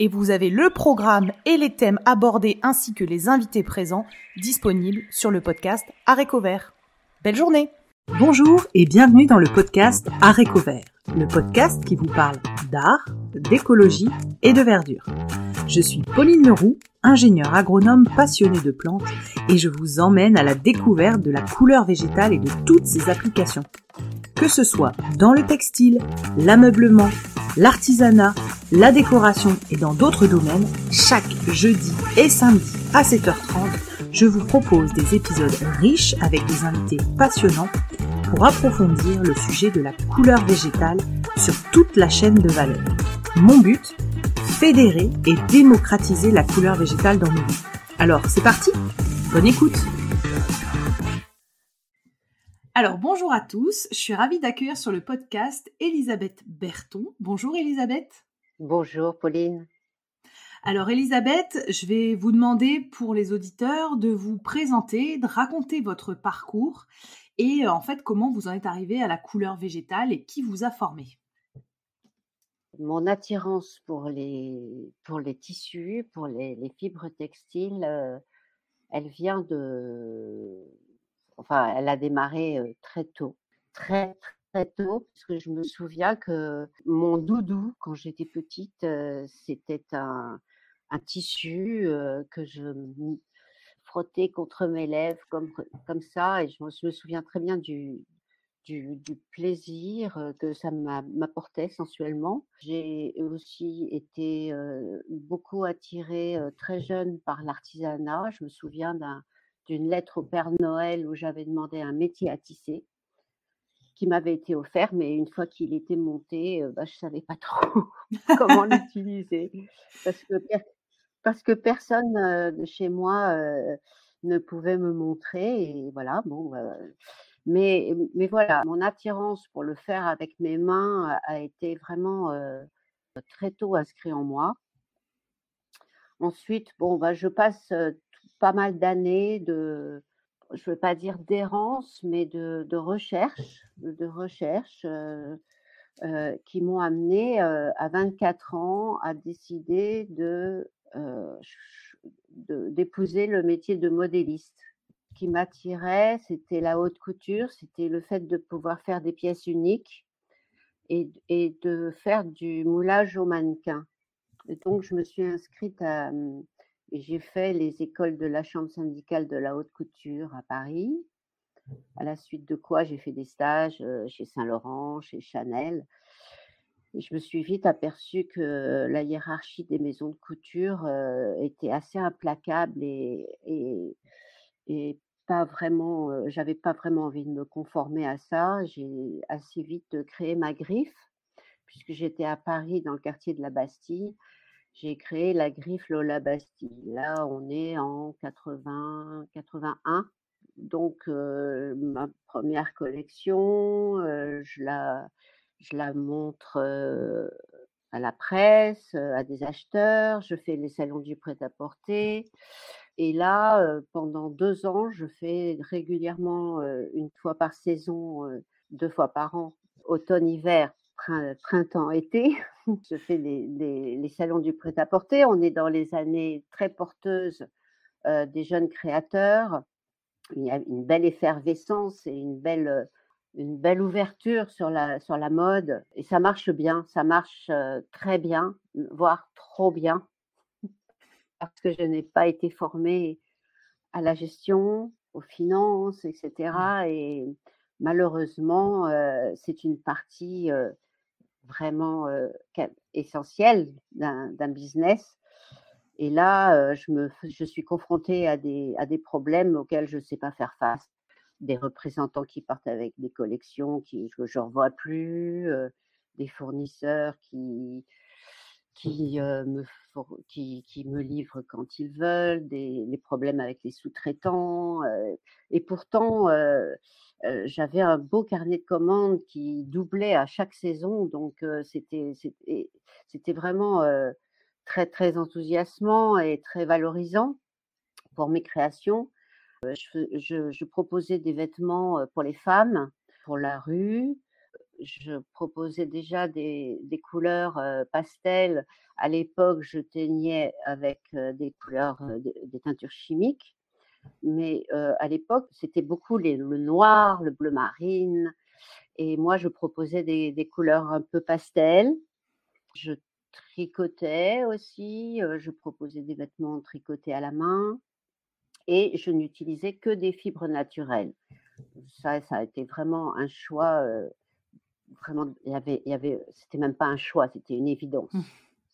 et vous avez le programme et les thèmes abordés ainsi que les invités présents disponibles sur le podcast Aréco Vert. Belle journée Bonjour et bienvenue dans le podcast Aréco Vert, le podcast qui vous parle d'art, d'écologie et de verdure. Je suis Pauline Leroux, ingénieure agronome passionnée de plantes et je vous emmène à la découverte de la couleur végétale et de toutes ses applications. Que ce soit dans le textile, l'ameublement, l'artisanat, la décoration et dans d'autres domaines, chaque jeudi et samedi à 7h30, je vous propose des épisodes riches avec des invités passionnants pour approfondir le sujet de la couleur végétale sur toute la chaîne de valeur. Mon but Fédérer et démocratiser la couleur végétale dans nos vies. Alors, c'est parti Bonne écoute alors bonjour à tous, je suis ravie d'accueillir sur le podcast Elisabeth Berton. Bonjour Elisabeth. Bonjour Pauline. Alors Elisabeth, je vais vous demander pour les auditeurs de vous présenter, de raconter votre parcours et euh, en fait comment vous en êtes arrivée à la couleur végétale et qui vous a formé. Mon attirance pour les, pour les tissus, pour les, fibres textiles, euh, elle vient de, enfin, elle a démarré très tôt, très, très tôt, parce que je me souviens que mon doudou, quand j'étais petite, c'était un, tissu que je frottais contre mes lèvres comme, comme ça, et je me, souviens très bien du, du, plaisir que ça m'apportait sensuellement. J'ai aussi été beaucoup attirée très jeune par l'artisanat. Je me souviens d'un d'une lettre au Père Noël où j'avais demandé un métier à tisser qui m'avait été offert, mais une fois qu'il était monté, bah, je ne savais pas trop comment l'utiliser parce que, parce que personne de chez moi ne pouvait me montrer. Et voilà, bon, mais, mais voilà, mon attirance pour le faire avec mes mains a été vraiment très tôt inscrit en moi. Ensuite, bon, bah, je passe pas mal d'années de, je ne veux pas dire d'errance, mais de, recherche, de recherche euh, euh, qui m'ont amené euh, à 24 ans à décider de, d'épouser le métier de modéliste. Ce qui m'attirait, c'était la haute couture, c'était le fait de pouvoir faire des pièces uniques et, de faire du moulage au mannequin. Donc, je me suis inscrite à, j'ai fait les écoles de la Chambre syndicale de la haute couture à Paris, à la suite de quoi j'ai fait des stages chez Saint-Laurent, chez Chanel. Et je me suis vite aperçue que la hiérarchie des maisons de couture était assez implacable et, et, et pas vraiment, j'avais pas vraiment envie de me conformer à ça. J'ai assez vite créé ma griffe, puisque j'étais à Paris dans le quartier de la Bastille j'ai créé la griffe Lola Bastille. Là, on est en 80, 81. Donc, ma première collection, je, la, je la montre à la presse, à des acheteurs. Je fais les salons du prêt-à-porter. Et là, pendant deux ans, je fais régulièrement une fois par saison, deux fois par an, automne-hiver, printemps-été. Je fais les, salons du prêt-à-porter. On est dans les années très porteuses des jeunes créateurs. Il y a une belle effervescence et une belle, une belle ouverture sur la, sur la mode. Et ça marche bien, ça marche très bien, voire trop bien, parce que je n'ai pas été formée à la gestion, aux finances, etc. Et malheureusement, c'est une partie vraiment essentiel d'un business. Et là, je, me, je suis confrontée à des, à des problèmes auxquels je ne sais pas faire face. Des représentants qui partent avec des collections que je ne revois plus, des fournisseurs qui, qui, me, qui, qui, me livrent quand ils veulent, des, les problèmes avec les sous-traitants. et pourtant, j'avais un beau carnet de commandes qui doublait à chaque saison. Donc, c'était c'était vraiment très, très enthousiasmant et très valorisant pour mes créations. Je, proposais des vêtements pour les femmes, pour la rue, je proposais déjà des, des couleurs euh, pastel. À l'époque, je teignais avec euh, des couleurs, des, teintures chimiques. Mais à l'époque, c'était beaucoup les, le noir, le bleu marine. Et moi, je proposais des, des couleurs un peu pastel. Je tricotais aussi. je proposais des vêtements tricotés à la main. Et je n'utilisais que des fibres naturelles. Ça, ça a été vraiment un choix vraiment, il y avait, il y avait, c'était même pas un choix, c'était une évidence. Mmh.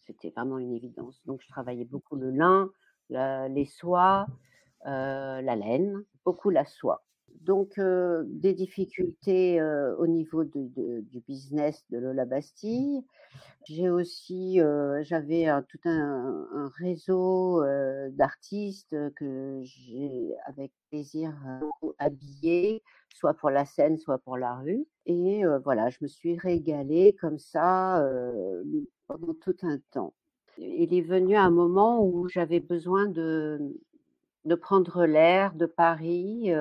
C'était vraiment une évidence. Donc, je travaillais beaucoup le lin, les soies, euh, la laine, beaucoup la soie. Donc, euh, des difficultés euh, au niveau du business de Lola Bastille. J'ai aussi, j'avais tout un, un réseau d'artistes que j'ai avec plaisir habillé, soit pour la scène, soit pour la rue. Et voilà, je me suis régalée comme ça pendant tout un temps. Il est venu un moment où j'avais besoin de, de prendre l'air de Paris.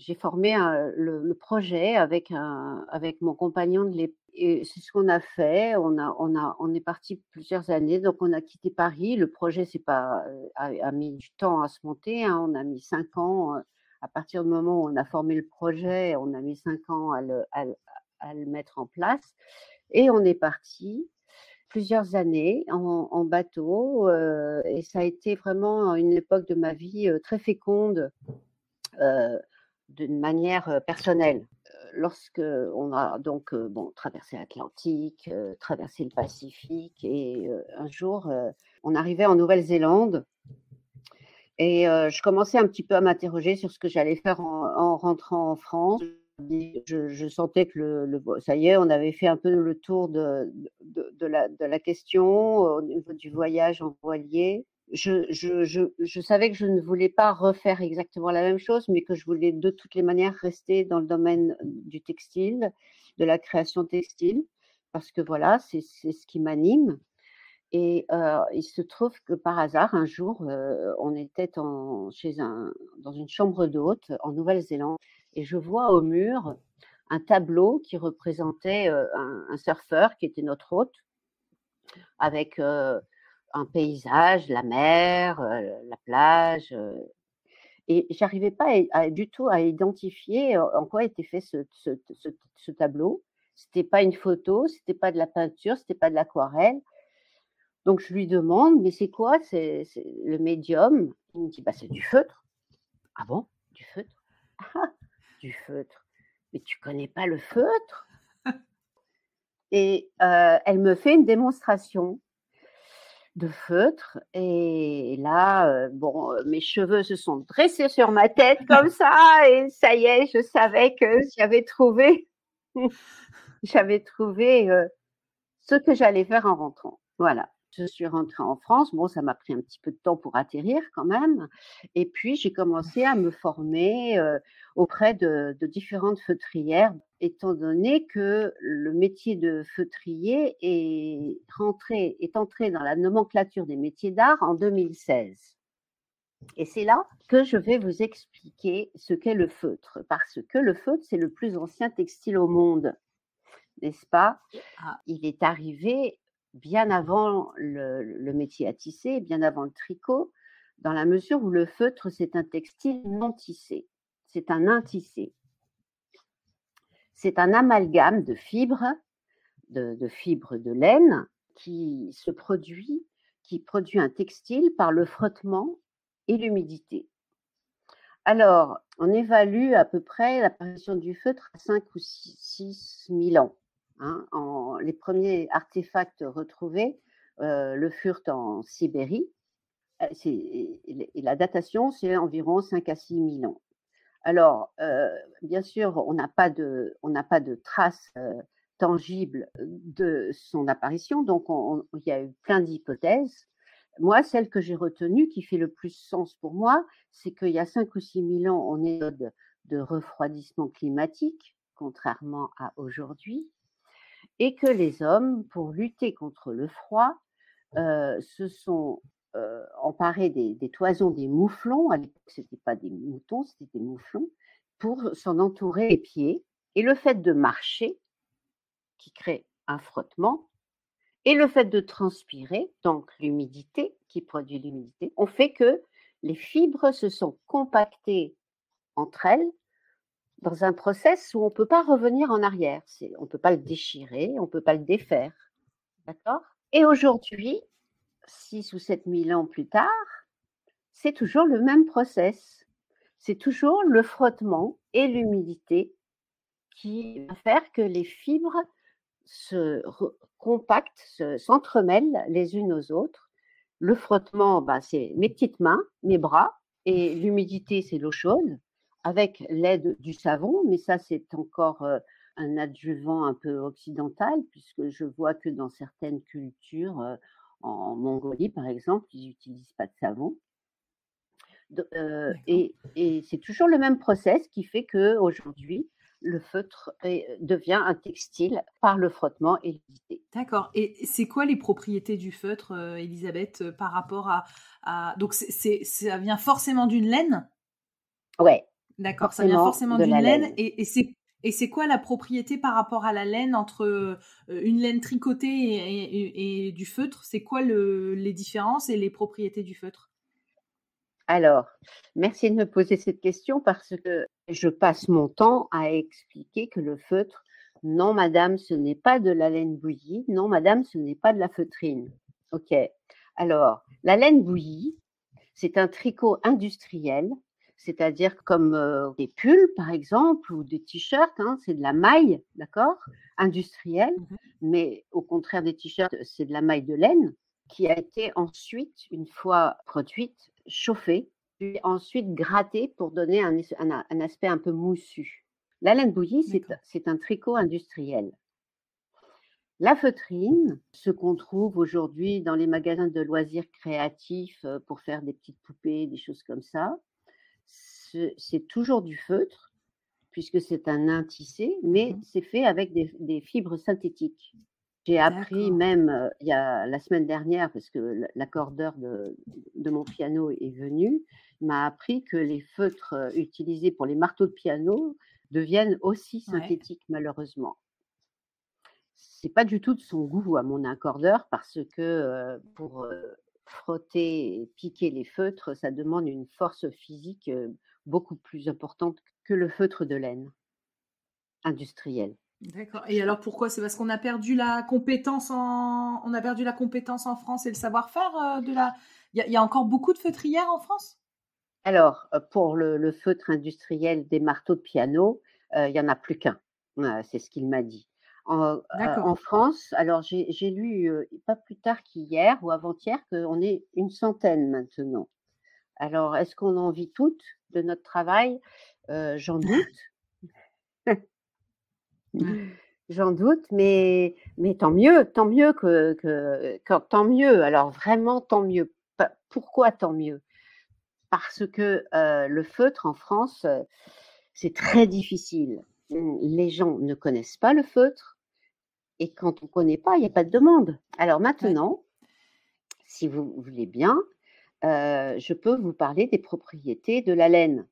J'ai formé le, projet avec, un, avec mon compagnon de l'époque. C'est ce qu'on a fait. On, a, on, a, on est parti plusieurs années. Donc, on a quitté Paris. Le projet pas, a, mis du temps à se monter. Hein. On a mis cinq ans à partir du moment où on a formé le projet, on a mis cinq ans à le, à, le mettre en place. Et on est parti plusieurs années en, bateau. Euh, et ça a été vraiment une époque de ma vie euh, très féconde euh, d'une manière personnelle. Lorsque on a donc bon, traversé l'Atlantique, traversé le Pacifique, et un jour, on arrivait en Nouvelle-Zélande et je commençais un petit peu à m'interroger sur ce que j'allais faire en, rentrant en France. Je, sentais que le, ça y est, on avait fait un peu le tour de, de, la, de la, question au niveau du voyage en voilier. Je, savais que je ne voulais pas refaire exactement la même chose, mais que je voulais de toutes les manières rester dans le domaine du textile, de la création textile, parce que voilà, c'est ce qui m'anime. Et il se trouve que par hasard, un jour, on était dans une chambre d'hôte en Nouvelle-Zélande et je vois au mur un tableau qui représentait un, surfeur qui était notre hôte avec un paysage, la mer, la plage. et j'arrivais pas du tout à identifier en quoi était fait ce, ce, ce, ce tableau. C'était pas une photo, c'était pas de la peinture, c'était pas de l'aquarelle donc je lui demande, mais c'est quoi c'est, le médium? Il me dit, bah, c'est du feutre. Ah bon? Du feutre? Ah, Du feutre. Mais tu connais pas le feutre? Et elle me fait une démonstration de feutre. Et là, bon, mes cheveux se sont dressés sur ma tête comme ça. Et ça y est, je savais que j'avais trouvé, j'avais trouvé ce que j'allais faire en rentrant. Voilà je suis rentrée en France. Bon, ça m'a pris un petit peu de temps pour atterrir quand même. Et puis, j'ai commencé à me former auprès de, différentes feutrières, étant donné que le métier de feutrier est, rentré, est entré dans la nomenclature des métiers d'art en 2016. Et c'est là que je vais vous expliquer ce qu'est le feutre, parce que le feutre, c'est le plus ancien textile au monde n'est-ce pas? Ah. Il est arrivé bien avant le, métier à tisser, bien avant le tricot, dans la mesure où le feutre, c'est un textile non tissé, c'est un intissé. C'est un amalgame de fibres, de, fibres de laine qui se produit, qui produit un textile par le frottement et l'humidité. Alors, on évalue à peu près l'apparition du feutre à 5 ou 6 000 ans. Hein, en, les premiers artefacts retrouvés euh, le furent en Sibérie. Euh, et la datation, c'est environ 5 à 6 000 ans. Alors, euh, bien sûr, on n'a pas de, pas de traces tangible de son apparition. Donc, il y a eu plein d'hypothèses. Moi, celle que j'ai retenue, qui fait le plus sens pour moi, c'est qu'il y a 5 ou 6 000 ans, on est de, de refroidissement climatique, contrairement à aujourd'hui, et que les hommes, pour lutter contre le froid, euh, se sont euh, emparés des, des, toisons des mouflons. À l'époque, ce n'était pas des moutons, c'était des mouflons, pour s'en entourer les pieds. Et le fait de marcher, qui crée un frottement, et le fait de transpirer, donc l'humidité qui produit l'humidité, ont fait que les fibres se sont compactées entre elles dans un process où on ne peut pas revenir en arrière. On ne peut pas le déchirer, on ne peut pas le défaire. D'accord? Et aujourd'hui, 6 ou 7 000 ans plus tard, c'est toujours le même process. C'est toujours le frottement et l'humidité qui va faire que les fibres se compactent, s'entremêlent les unes aux autres. Le frottement, bah, c'est mes petites mains, mes bras, et l'humidité, c'est l'eau chaude, avec l'aide du savon, mais ça, c'est encore un adjuvant un peu occidental, puisque je vois que dans certaines cultures, en Mongolie par exemple, ils n'utilisent pas de savon. et, et c'est toujours le même process qui fait que aujourd'hui le feutre devient un textile par le frottement et l'humidité. D'accord. Et c'est quoi les propriétés du feutre, Elisabeth, par rapport à, donc c'est, ça vient forcément d'une laine? Ouais. D'accord. Ça vient forcément d'une laine. Et, c'est et c'est quoi la propriété par rapport à la laine entre une laine tricotée et, du feutre? C'est quoi le, les différences et les propriétés du feutre? Alors, merci de me poser cette question parce que je passe mon temps à expliquer que le feutre, non madame, ce n'est pas de la laine bouillie, non madame, ce n'est pas de la feutrine. Ok. Alors, la laine bouillie, c'est un tricot industriel, c'est-à-dire comme euh, des pulls par exemple ou des t-shirts, hein, c'est de la maille, d'accord, industrielle, mmh mais au contraire des t-shirts, c'est de la maille de laine qui a été ensuite, une fois produite, chauffée, puis ensuite grattée pour donner un, aspect un peu moussu. La laine bouillie, c'est un tricot industriel. La feutrine, ce qu'on trouve aujourd'hui dans les magasins de loisirs créatifs pour faire des petites poupées, des choses comme ça, c'est toujours du feutre, puisque c'est un nain tissé, mais mmh c'est fait avec des fibres synthétiques. J'ai appris même il y a la semaine dernière, parce que l'accordeur de, de, mon piano est venu, m'a appris que les feutres utilisés pour les marteaux de piano deviennent aussi synthétiques malheureusement. C'est pas du tout de son goût à mon accordeur parce que pour frotter et piquer les feutres, ça demande une force physique beaucoup plus importante que le feutre de laine industriel. D'accord. Et alors pourquoi? C'est parce qu'on a perdu la compétence en on a perdu la compétence en France et le savoir-faire euh, de la. Il y, a encore beaucoup de feutrières en France? Alors euh, pour le, feutre industriel des marteaux de piano, euh, il y en a plus qu'un. c'est ce qu'il m'a dit. En, en, France, alors j'ai lu pas plus tard qu'hier ou avant-hier qu'on est une centaine maintenant. Alors est-ce qu'on en vit toutes de notre travail? J'en doute. J'en doute, mais, mais tant mieux, tant mieux que, que, tant mieux. Alors vraiment tant mieux. Pourquoi tant mieux? Parce que euh, le feutre en France, euh, c'est très difficile. Les gens ne connaissent pas le feutre, et quand on ne connaît pas, il n'y a pas de demande. Alors maintenant, si vous voulez bien, euh, je peux vous parler des propriétés de la laine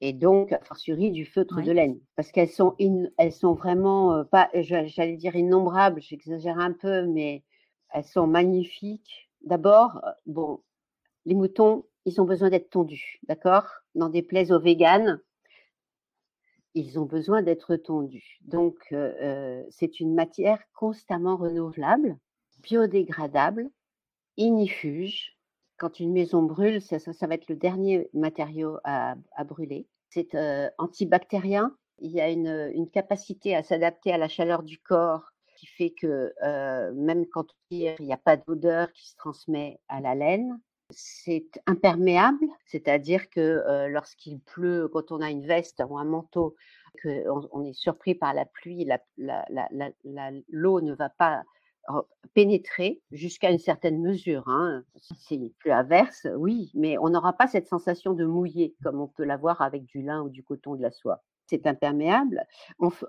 et donc, a fortiori, du feutre de laine, parce qu'elles sont, elles sont vraiment, euh, pas, j'allais dire innombrables, j'exagère un peu, mais elles sont magnifiques. D'abord, euh, bon, les moutons, ils ont besoin d'être tondus, d'accord? Dans des plaies aux véganes, ils ont besoin d'être tondus. Donc, euh, c'est une matière constamment renouvelable, biodégradable, inifuge. Quand une maison brûle, ça, va être le dernier matériau à, brûler. C'est euh, antibactérien. Il y a une, capacité à s'adapter à la chaleur du corps qui fait que euh, même quand il n'y a pas d'odeur qui se transmet à la laine. c'est imperméable, c'est-à-dire que lorsqu'il pleut, quand on a une veste ou un manteau, qu'on on est surpris par la pluie, l'eau ne va pas pénétrer jusqu'à une certaine mesure. Hein. Si c'est plus averse, oui, mais on n'aura pas cette sensation de mouiller comme on peut l'avoir avec du lin ou du coton de la soie. C'est imperméable.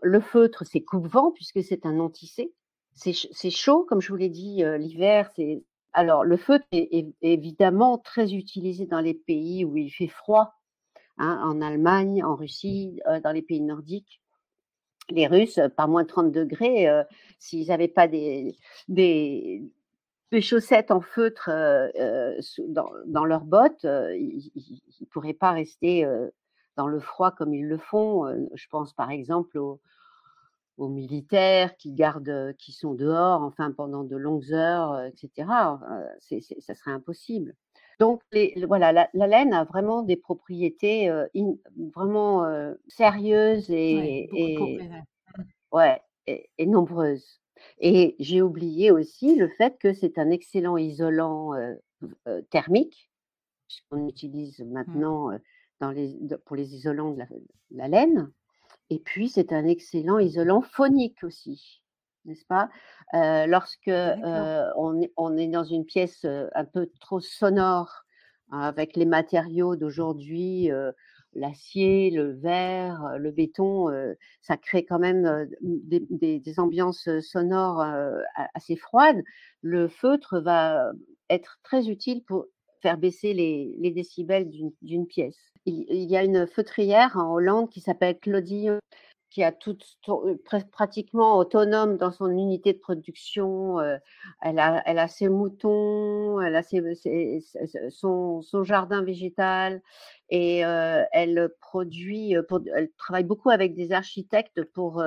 le feutre, c'est coupe-vent puisque c'est un non tissé. C'est chaud, comme je vous l'ai dit, l'hiver, c'est alors, le feutre est, évidemment très utilisé dans les pays où il fait froid, hein, en Allemagne, en Russie, euh, dans les pays nordiques. Les Russes, par moins de 30 degrés, euh, s'ils n'avaient pas des, des, chaussettes en feutre euh, dans, leurs bottes, ils ne pourraient pas rester dans le froid comme ils le font. Je pense par exemple aux, aux militaires qui gardent, qui sont dehors, enfin pendant de longues heures, etc. Ça serait impossible. Donc les, voilà, la, laine a vraiment des propriétés vraiment sérieuses et, mmh. ouais, et, nombreuses. Et j'ai oublié aussi le fait que c'est un excellent isolant thermique, puisqu'on utilise mmh. maintenant dans les, pour les isolants de la laine. Et puis, c'est un excellent isolant phonique aussi, n'est-ce pas? Lorsque on, est, on, est, dans une pièce un peu trop sonore, avec les matériaux d'aujourd'hui, l'acier, le verre, le béton, ça crée quand même des, des ambiances sonores assez froides. Le feutre va être très utile pour faire baisser les, les décibels d'une pièce. Il, il, y a une feutrière en Hollande qui s'appelle Claudie qui a tout, euh, pratiquement autonome dans son unité de production. Euh, elle, a, elle a ses moutons, elle a ses, son, son, jardin végétal et euh, elle produit, pour, elle travaille beaucoup avec des architectes pour,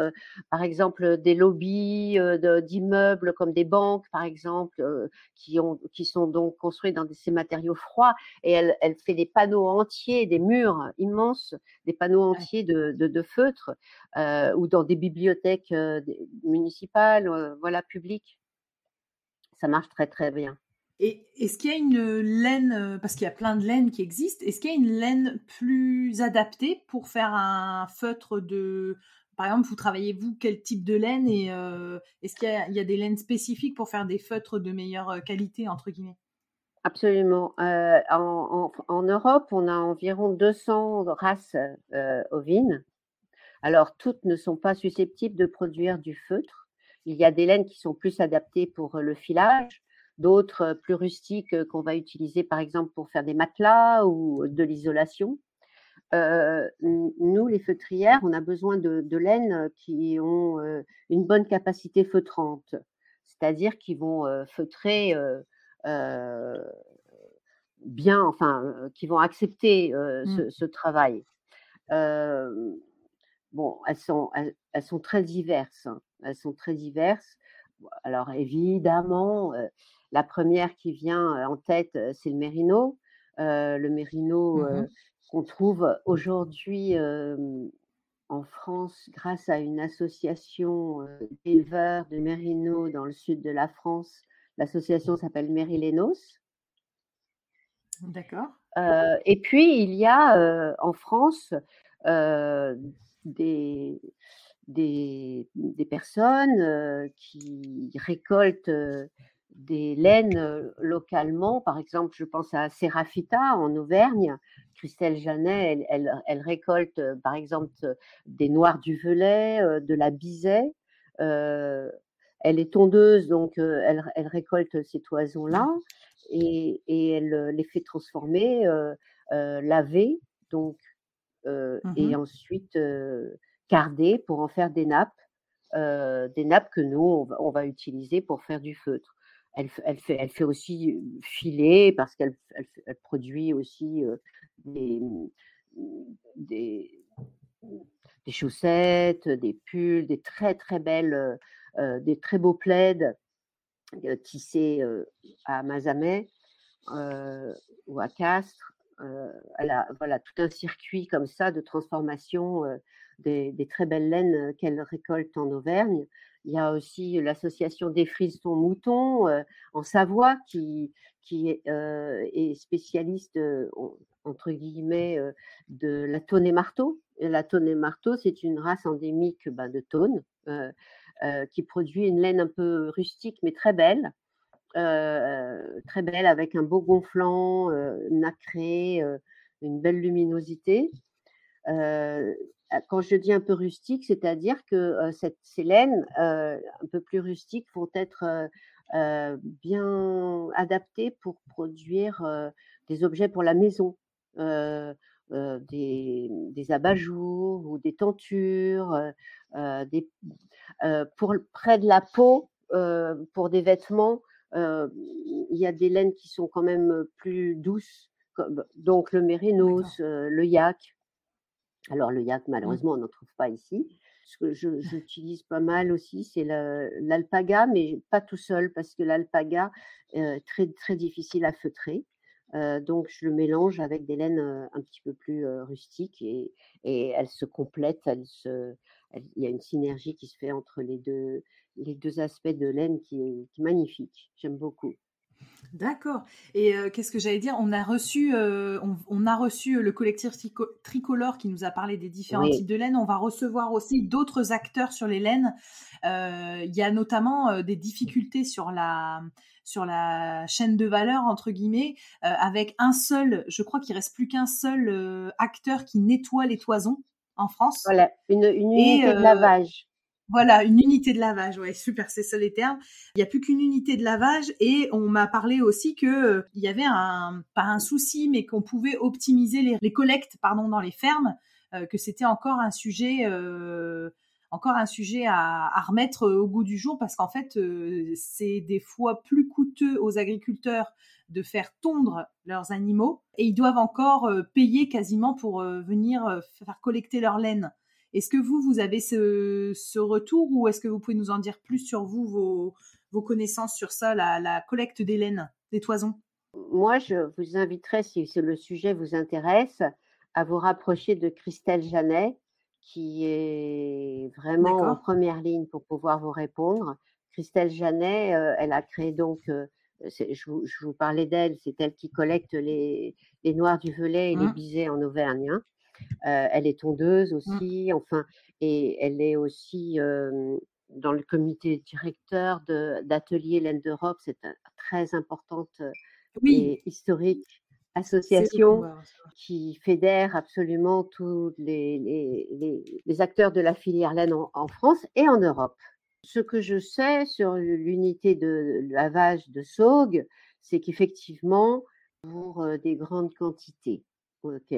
par exemple, des lobbies d'immeubles comme des banques, par exemple, qui, ont, qui sont donc construits dans ces matériaux froids. Et elle, elle fait des panneaux entiers, des murs immenses, des panneaux entiers de, de, de feutre euh, ou dans des bibliothèques euh, municipales, euh, voilà, publiques. Ça marche très très bien. Et est-ce qu'il y a une laine, parce qu'il y a plein de laines qui existent, est-ce qu'il y a une laine plus adaptée pour faire un feutre de... Par exemple, vous travaillez, vous, quel type de laine et est-ce qu'il y, a des laines spécifiques pour faire des feutres de meilleure qualité, entre guillemets? Absolument. en, en, Europe, on a environ 200 races ovines alors, toutes ne sont pas susceptibles de produire du feutre. Il y a des laines qui sont plus adaptées pour le filage, d'autres plus rustiques qu'on va utiliser par exemple pour faire des matelas ou de l'isolation. nous, les feutrières, on a besoin de, laines qui ont une bonne capacité feutrante, c'est-à-dire qui vont feutrer bien, enfin, qui vont accepter mmh. ce, travail bon, elles sont, elles, sont très diverses. Hein. Elles sont très diverses. Alors évidemment, la première qui vient en tête, c'est le mérino. le mérino mmh qu'on trouve aujourd'hui en France grâce à une association d'éleveurs de mérino dans le sud de la France. L'association s'appelle Mérilénos. D'accord. et puis, il y a en France des, des, des personnes qui récoltent des laines localement. Par exemple, je pense à Serafita en Auvergne. Christelle Janet, elle, elle, récolte par exemple des noirs du velay, de la bisaie. elle est tondeuse, donc elle, elle récolte ces toisons-là et, et, elle les fait transformer, laver. Donc, Mmh et ensuite carder pour en faire des nappes, des nappes que nous, on va, utiliser pour faire du feutre. Elle, fait, aussi filer parce qu'elle elle, produit aussi des, des, des, chaussettes, des pulls, des très très belles, des très beaux plaids tissés à Mazamet ou à Castres elle a voilà, tout un circuit comme ça de transformation des, très belles laines qu'elle récolte en Auvergne. il y a aussi l'association des Frisons Moutons en Savoie qui, qui est, spécialiste, entre guillemets, de la tonne et marteau. la tonne et marteau, c'est une race endémique ben, de tonne qui produit une laine un peu rustique mais très belle. très belle avec un beau gonflant, nacré, une belle luminosité. Quand je dis un peu rustique, c'est-à-dire que cette, ces laines un peu plus rustiques vont être bien adaptées pour produire des objets pour la maison. des, des abat-jours ou des tentures, des, pour près de la peau, pour des vêtements, il y a des laines qui sont quand même plus douces donc le mérinos, le yak. Alors le yak, mmh. malheureusement, on n'en trouve pas ici. Ce que j'utilise pas mal aussi, c'est l'alpaga, mais pas tout seul, parce que l'alpaga est très, très difficile à feutrer. donc je le mélange avec des laines un petit peu plus rustiques et, et elles se complètent, se, il y a une synergie qui se fait entre les deux, les deux aspects de laine qui est, qui est magnifique. J'aime beaucoup. D'accord. Et euh, qu'est-ce que j'allais dire? On a reçu, euh, on, a reçu le collectif tricolore qui nous a parlé des différents types de laine. On va recevoir aussi d'autres acteurs sur les laines. Euh, il y a notamment des difficultés sur la sur la chaîne de valeur entre guillemets, avec un seul. Je crois qu'il reste plus qu'un seul acteur qui nettoie les toisons en France. Voilà, une, une unité de lavage. Voilà, une unité de lavage, ouais, super, c'est ça les termes. Il n'y a plus qu'une unité de lavage et on m'a parlé aussi que euh, il y avait un, pas un souci, mais qu'on pouvait optimiser les, collectes, pardon, dans les fermes, euh, que c'était encore un sujet, euh, encore un sujet à, à, remettre au goût du jour parce qu'en fait, c'est des fois plus coûteux aux agriculteurs de faire tondre leurs animaux et ils doivent encore payer quasiment pour venir faire collecter leur laine. Est-ce que vous, vous avez ce, retour ou est-ce que vous pouvez nous en dire plus sur vous, vos, connaissances sur ça, la, collecte des laines, des toisons? Moi, je vous inviterais, si le sujet vous intéresse, à vous rapprocher de Christelle Janet, qui est vraiment en première ligne pour pouvoir vous répondre. Christelle Janet, euh, elle a créé donc, euh, je, vous, parlais d'elle, c'est elle qui collecte les, noirs du velay et les mmh. bisets en Auvergne. Hein elle est tondeuse mmh. aussi, enfin, et elle est aussi dans le comité directeur d'Atelier Laine d'Europe. C'est une très importante et historique association qui fédère absolument tous les, les, acteurs de la filière laine en, France et en Europe. Ce que je sais sur l'unité de lavage de Saugue, c'est qu'effectivement, pour des grandes quantités, ok,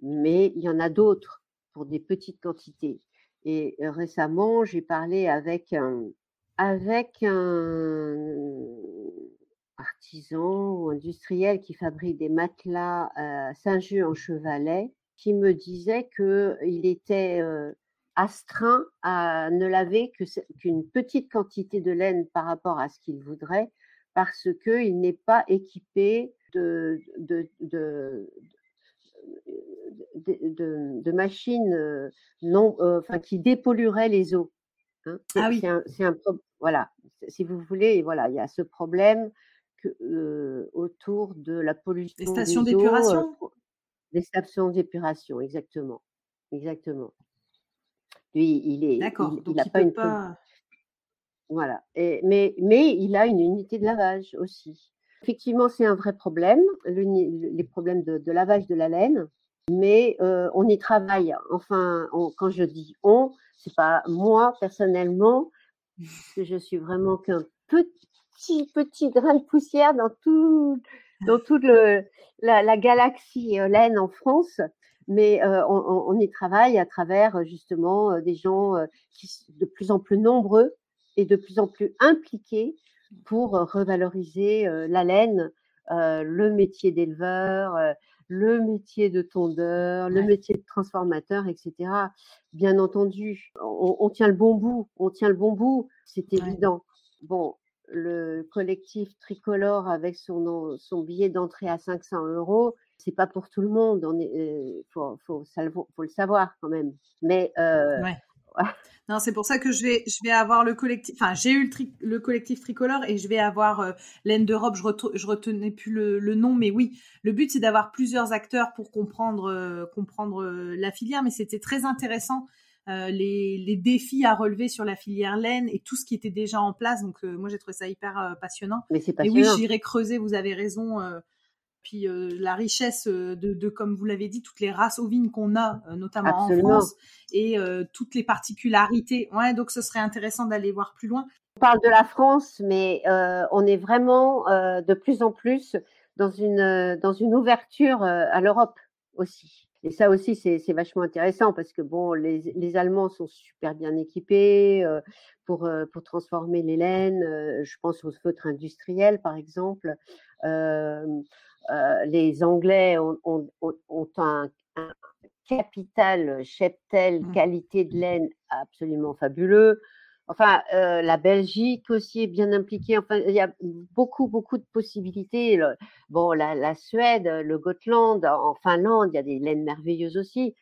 mais il y en a d'autres pour des petites quantités. Et récemment, j'ai parlé avec un, artisan ou industriel qui fabrique des matelas à Saint-Just en Chevalet, qui me disait qu'il était astreint à ne laver qu'une petite quantité de laine par rapport à ce qu'il voudrait, parce qu'il n'est pas équipé de, de, machines non, enfin, qui dépollueraient les eaux. Hein. Ah oui. C'est un, voilà, si vous voulez, voilà, il y a ce problème que, autour de la pollution. Les stations d'épuration? les stations d'épuration, exactement, exactement. Lui, il est, d'accord. Il n'a pas une pas... Voilà. Et, mais, mais il a une unité de lavage aussi. Effectivement, c'est un vrai problème, les problèmes de, lavage de la laine, mais euh, on y travaille. Enfin, quand je dis on, c'est pas moi personnellement, parce que je suis vraiment qu'un petit petit grain de poussière dans tout dans toute la, galaxie euh, laine en France. Mais euh, on, y travaille à travers justement des gens qui de plus en plus nombreux et de plus en plus impliqués pour revaloriser la laine, le métier d'éleveur, le métier de tondeur, le métier de transformateur, etc. Bien entendu, on, tient le bon bout, on tient le bon bout, c'est évident. Bon, le collectif tricolore avec son, son billet d'entrée à 500 euros, c'est pas pour tout le monde. Faut, faut, faut, le savoir quand même. Mais Non, c'est pour ça que je vais, je vais avoir le collectif. Enfin, j'ai eu le, collectif tricolore et je vais avoir euh, laine d'Europe. Je, je retenais plus le, nom, mais oui, le but c'est d'avoir plusieurs acteurs pour comprendre, euh, comprendre euh, la filière. Mais c'était très intéressant les, les, défis à relever sur la filière laine et tout ce qui était déjà en place. Donc moi j'ai trouvé ça hyper passionnant. Mais c'est passionnant. Et oui, j'irai creuser. Vous avez raison puis euh, la richesse euh, de, comme vous l'avez dit, toutes les races ovines qu'on a, euh, notamment en France, et toutes les particularités. Ouais, donc ce serait intéressant d'aller voir plus loin. On parle de la France, mais on est vraiment de plus en plus dans une, dans une ouverture à l'Europe aussi. Et ça aussi, c'est vachement intéressant parce que bon, les, les, Allemands sont super bien équipés pour, pour transformer les laines. je pense aux feutres industriels, par exemple. Euh, les Anglais ont, un, capital cheptel, mmh. qualité de laine absolument fabuleux. Enfin, euh, la Belgique aussi est bien impliquée. Enfin, il y a beaucoup, beaucoup de possibilités. bon, la, Suède, le Gotland, en Finlande, il y a des laines merveilleuses aussi.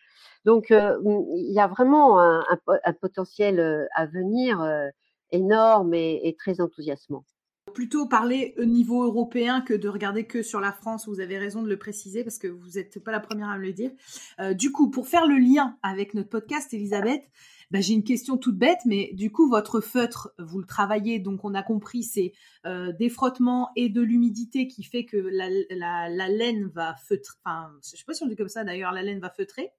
Donc, euh, il y a vraiment un, potentiel à venir énorme et très enthousiasmant plutôt parler au niveau européen que de regarder que sur la France. Vous avez raison de le préciser parce que vous n'êtes pas la première à me le dire. Euh, du coup, pour faire le lien avec notre podcast, Elisabeth, bah, j'ai une question toute bête, mais du coup, votre feutre, vous le travaillez, donc on a compris, c'est euh, des frottements et de l'humidité qui fait que la, laine va feutrer. Enfin, je sais pas si on dit comme ça d'ailleurs, la laine va feutrer.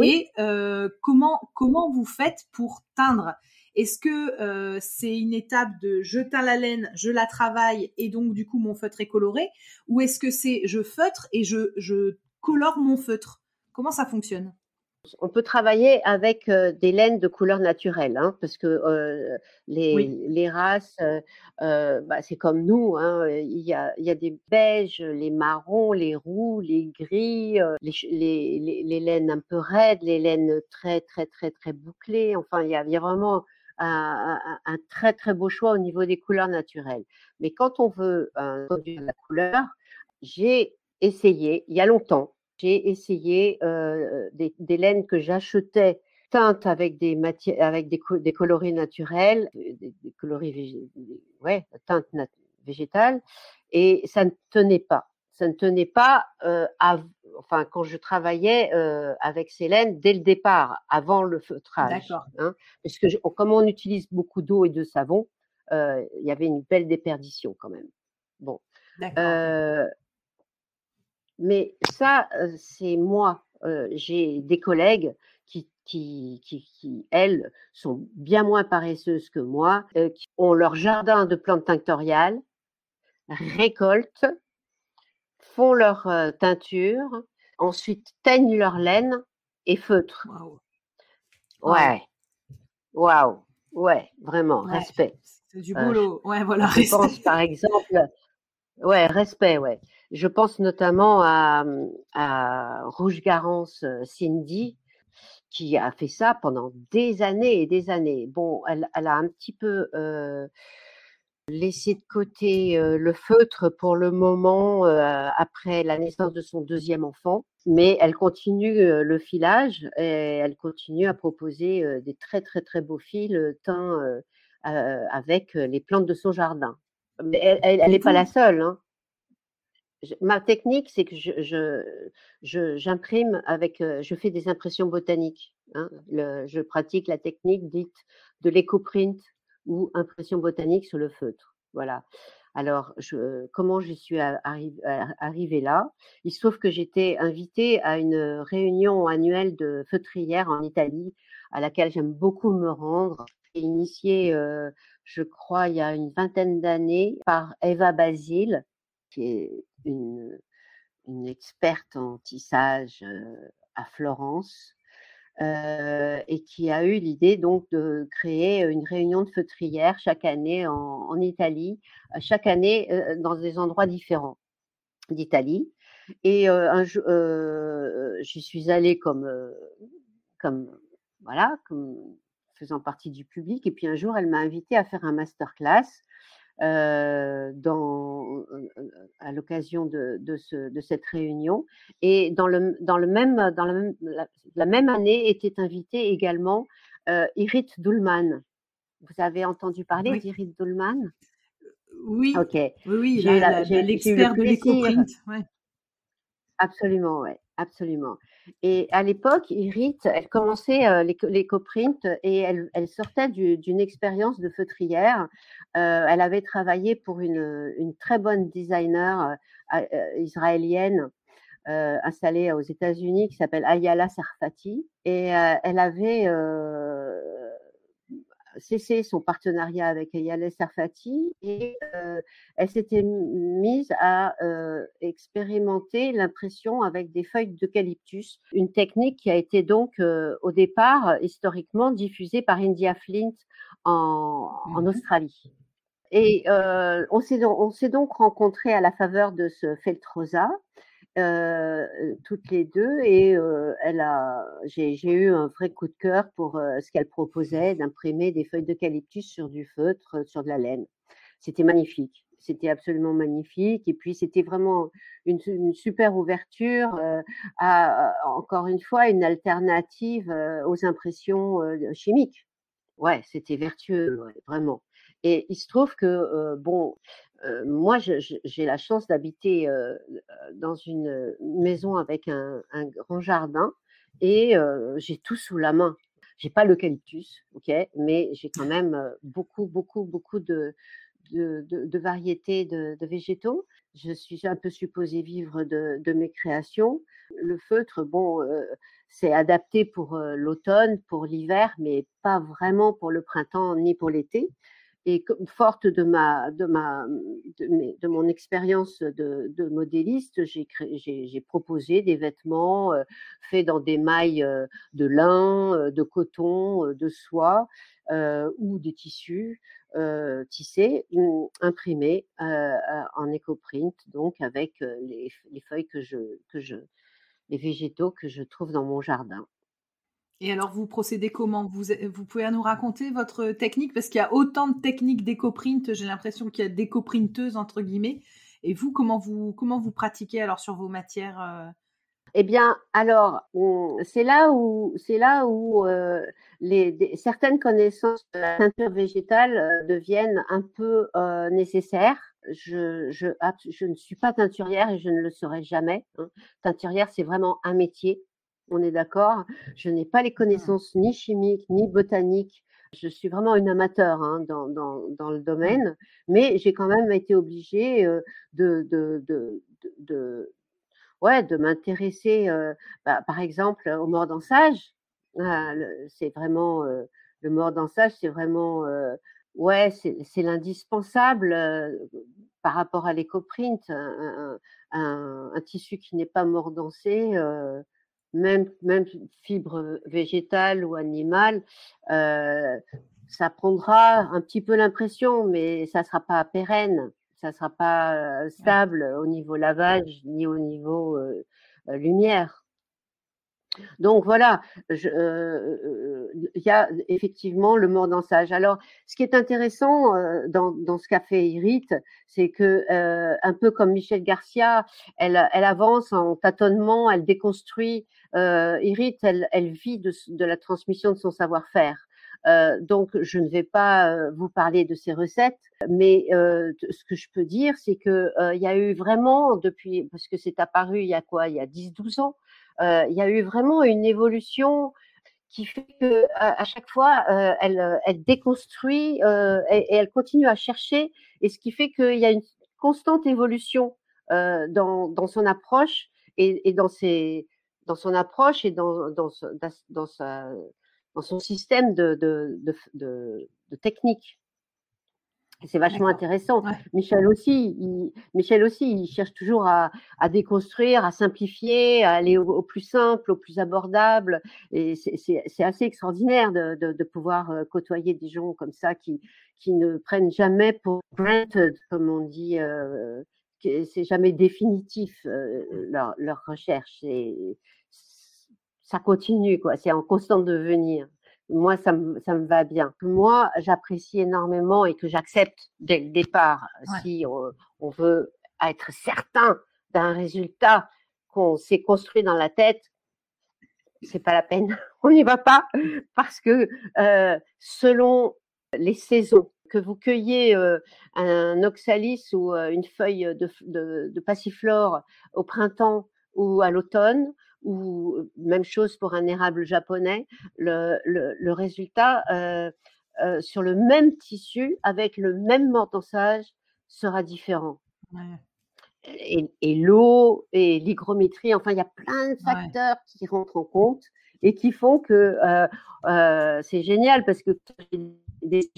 Et euh, comment comment vous faites pour teindre? Est-ce que euh, c'est une étape de je teins la laine, je la travaille et donc du coup mon feutre est coloré Ou est-ce que c'est je feutre et je, je colore mon feutre Comment ça fonctionne? On peut travailler avec euh, des laines de couleur naturelle, hein, parce que euh, les, races, bah, c'est comme nous, hein, il, y a, il, y a, des beiges, les marrons, les roux, les gris, les, les, laines un peu raides, les laines très très très très bouclées. Enfin, il y a, il y a vraiment un, très très beau choix au niveau des couleurs naturelles. Mais quand on veut produire la couleur, j'ai essayé, il y a longtemps, j'ai essayé euh, des, laines que j'achetais teintes avec des matières, avec des, des coloris naturels, des, coloris ouais, teintes végétales, et ça ne tenait pas. Ça ne tenait pas euh, à, enfin, quand je travaillais euh, avec Célène dès le départ, avant le feutrage. D'accord. Hein, parce que comme on utilise beaucoup d'eau et de savon, euh, il y avait une belle déperdition quand même. Bon. Euh, mais ça, c'est moi. J'ai des collègues qui, qui, qui, qui, elles, sont bien moins paresseuses que moi, qui ont leur jardin de plantes tinctoriales, récoltent, font leur teinture, ensuite teignent leur laine et feutrent. Ouais. Waouh. Ouais, vraiment, respect. C'est du boulot. ouais, voilà. Je pense par exemple, ouais, respect, ouais. Je pense notamment à, à Rouge Garance Cindy, qui a fait ça pendant des années et des années. Bon, elle, elle a un petit peu laisser de côté le feutre pour le moment après la naissance de son deuxième enfant, mais elle continue le filage et elle continue à proposer des très très très beaux fils teints avec les plantes de son jardin. Mais elle n'est pas la seule. Hein. ma technique, c'est que je, j'imprime avec, je fais des impressions botaniques. Hein. je pratique la technique dite de l'éco-print ou impression botanique sur le feutre. Voilà. Alors, comment je suis arrivée là? Il se trouve que j'étais invitée à une réunion annuelle de feutrières en Italie, à laquelle j'aime beaucoup me rendre. Initiée, euh, je crois, il y a une vingtaine d'années par Eva Basile, qui est une, une experte en tissage euh, à Florence, euh, et qui a eu l'idée donc de créer une réunion de feutrières chaque année en, Italie, chaque année dans des endroits différents d'Italie. Et j'y suis allée comme, comme voilà, comme faisant partie du public. Et puis un jour, elle m'a invitée à faire un masterclass euh, dans, à l'occasion de, de, ce, de, cette réunion. Et dans, le, dans, le même, dans la, même, la, même année était invité également Irit Dullman. Vous avez entendu parler d'Irit Dullman Oui. Ok. Oui, l'expert de l'éco-print. Absolument, ouais, absolument. Et à l'époque, Irit, elle commençait euh, l'éco-print et elle, sortait d'une expérience de feutrière. Euh, elle avait travaillé pour une, une très bonne designer euh, israélienne installée aux États-Unis qui s'appelle Ayala Sarfati. Et elle avait cessé son partenariat avec Ayala Sarfati et euh, elle s'était mise à euh, expérimenter l'impression avec des feuilles d'eucalyptus, une technique qui a été donc euh, au départ historiquement diffusée par India Flint en, en mmh Australie. Et on s'est donc, donc rencontrés à la faveur de ce Feltrosa euh, toutes les deux et euh, elle a, j'ai, eu un vrai coup de cœur pour euh, ce qu'elle proposait d'imprimer des feuilles d'eucalyptus sur du feutre, sur de la laine. C'était magnifique, c'était absolument magnifique et puis c'était vraiment une, super ouverture à encore une fois une alternative aux impressions chimiques. Ouais, c'était vertueux, vraiment. Et il se trouve que, bon, moi, j'ai la chance d'habiter dans une maison avec un, grand jardin et j'ai tout sous la main. J'ai pas l'eucalyptus, ok, mais j'ai quand même beaucoup, beaucoup, beaucoup de, de, variétés de, végétaux. Je suis un peu supposée vivre de, mes créations. Le feutre, bon, c'est adapté pour l'automne, pour l'hiver, mais pas vraiment pour le printemps ni pour l'été et forte de ma de ma de, mon expérience de, de, modéliste, j'ai j'ai proposé des vêtements euh, faits dans des mailles euh, de lin, euh, de coton, de soie ou des tissus tissés, imprimés en éco-print, donc avec les, les feuilles que je que je les végétaux que je trouve dans mon jardin. Et alors, vous procédez comment? Vous, vous pouvez nous raconter votre technique? Parce qu'il y a autant de techniques d'éco-print, j'ai l'impression qu'il y a d'éco-printeuses, entre guillemets. Et vous, comment vous, comment vous pratiquez alors sur vos matières euh? Eh bien, alors, c'est là où, là où euh, les, certaines connaissances de la teinture végétale euh, deviennent un peu nécessaires. Je, je, je, ne suis pas teinturière et je ne le serai jamais. Hein. Teinturière, c'est vraiment un métier on est d'accord. Je n'ai pas les mmh. connaissances ni chimiques ni botaniques. Je suis vraiment une amateur hein, dans, le mmh. domaine, mais j'ai quand même été obligée de, de, ouais, de m'intéresser, bah, par exemple, au mordansage. Ah, c'est vraiment le mordansage, c'est vraiment ouais, c'est l'indispensable par rapport à l'écoprint. Un, un, tissu qui n'est pas mordancé, même, même fibre végétale ou animale, euh, ça prendra un petit peu l'impression, mais ça ne sera pas pérenne, ça ne sera pas stable au niveau lavage ni au niveau euh, lumière. Donc voilà, il y a effectivement le mordansage. Alors, ce qui est intéressant dans, ce café Irit, c'est que un peu comme Michel Garcia, elle, avance en tâtonnement, elle déconstruit. Irit, elle, vit de, la transmission de son savoir-faire. donc, je ne vais pas vous parler de ses recettes, mais ce que je peux dire, c'est que il y a eu vraiment depuis, parce que c'est apparu il y a quoi, il y a 10-12 ans, il y a eu vraiment une évolution qui fait que à, chaque fois elle, elle, déconstruit et, elle continue à chercher et ce qui fait qu'il y a une constante évolution dans, dans, son approche et, et, dans ses dans son approche et dans dans, dans, dans son système de, de, de, de, de technique. C'est vachement intéressant. Michel aussi, il, Michel aussi, il cherche toujours à, à déconstruire, à simplifier, à aller au, plus simple, au plus abordable. Et c'est assez extraordinaire de, de, de, pouvoir euh, côtoyer des gens comme ça qui, qui ne prennent jamais pour granted, comme on dit. Euh, c'est jamais définitif euh, leur, leur recherche. Et ça continue, quoi. C'est en constant devenir moi, ça me, ça me va bien. Moi, j'apprécie énormément et que j'accepte dès le départ, si on, veut être certain d'un résultat qu'on s'est construit dans la tête, c'est pas la peine, on n'y va pas parce que selon les saisons, que vous cueillez un oxalis ou une feuille de, passiflore au printemps ou à l'automne, ou même chose pour un érable japonais, le, résultat sur le même tissu, avec le même mordançage, sera différent. Et, l'eau et l'hygrométrie, enfin, il y a plein de facteurs qui rentrent en compte et qui font que c'est génial parce que des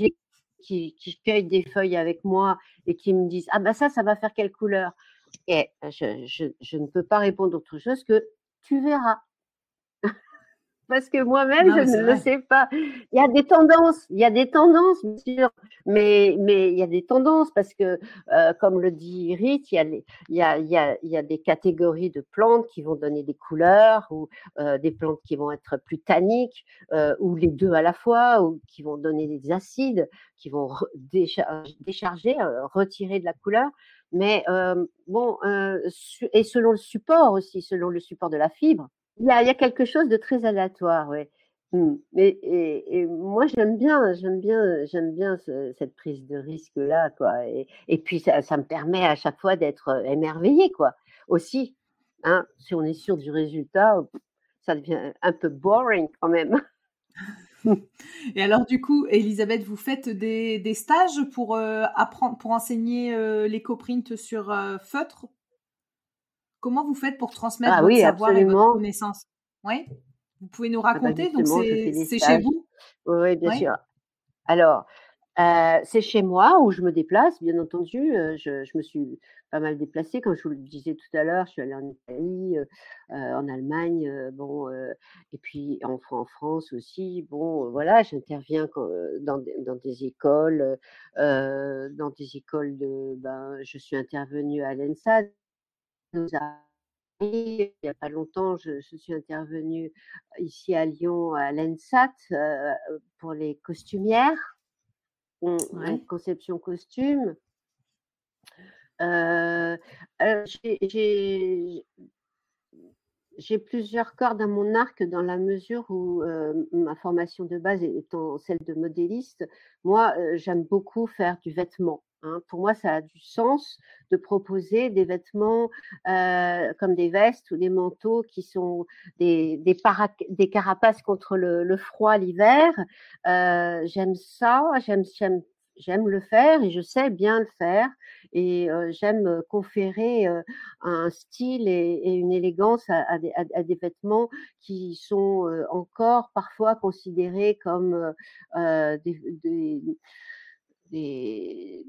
qui, qui cueillent des feuilles avec moi et qui me disent Ah, bah ça, ça va faire quelle couleur? Et je, je, je ne peux pas répondre autre chose que Tu verras parce que moi-même, je ne le sais pas. Il y a des tendances, il y a des tendances, bien sûr, mais, mais il y a des tendances parce que, euh, comme le dit Rite, il y, a il, y a, il, y a, il y a des catégories de plantes qui vont donner des couleurs ou euh, des plantes qui vont être plus tanniques euh, ou les deux à la fois ou qui vont donner des acides qui vont décharger, retirer de la couleur. Mais bon, et selon le support aussi, selon le support de la fibre, il y a, quelque chose de très aléatoire, oui. Mmh. Mais et, moi j'aime bien, j'aime bien, j'aime bien cette prise de risque là, quoi. Et, puis ça, ça, me permet à chaque fois d'être euh, émerveillé, quoi. Aussi, hein, si on est sûr du résultat, ça devient un peu boring quand même. Et alors du coup, Elisabeth, vous faites des, des stages pour euh, apprendre, pour enseigner euh, l'éco-print sur feutre? Comment vous faites pour transmettre ah, votre oui, savoir et votre connaissance? Oui Vous pouvez nous ah bah, raconter Donc, c'est chez vous? Oui, bien sûr. Alors, euh, c'est chez moi où je me déplace, bien entendu. Euh, je, me suis pas mal déplacée, comme je vous le disais tout à l'heure. Je suis allée en Italie, euh, en Allemagne, bon, et puis en, France aussi. Bon, voilà, j'interviens dans, dans, des écoles, dans des écoles de. Ben, je suis intervenue à l'ENSA, il n'y a pas longtemps, je, suis intervenue ici à Lyon à l'ENSAT pour les costumières, conception costume. j'ai plusieurs cordes à mon arc dans la mesure où ma formation de base étant celle de modéliste, moi j'aime beaucoup faire du vêtement. Hein. Pour moi, ça a du sens de proposer des vêtements euh, comme des vestes ou des manteaux qui sont des, des, carapaces contre le, froid l'hiver. Euh, j'aime ça, j'aime, le faire et je sais bien le faire. Et euh, j'aime conférer un style et, une élégance à, des, vêtements qui sont encore parfois considérés comme des une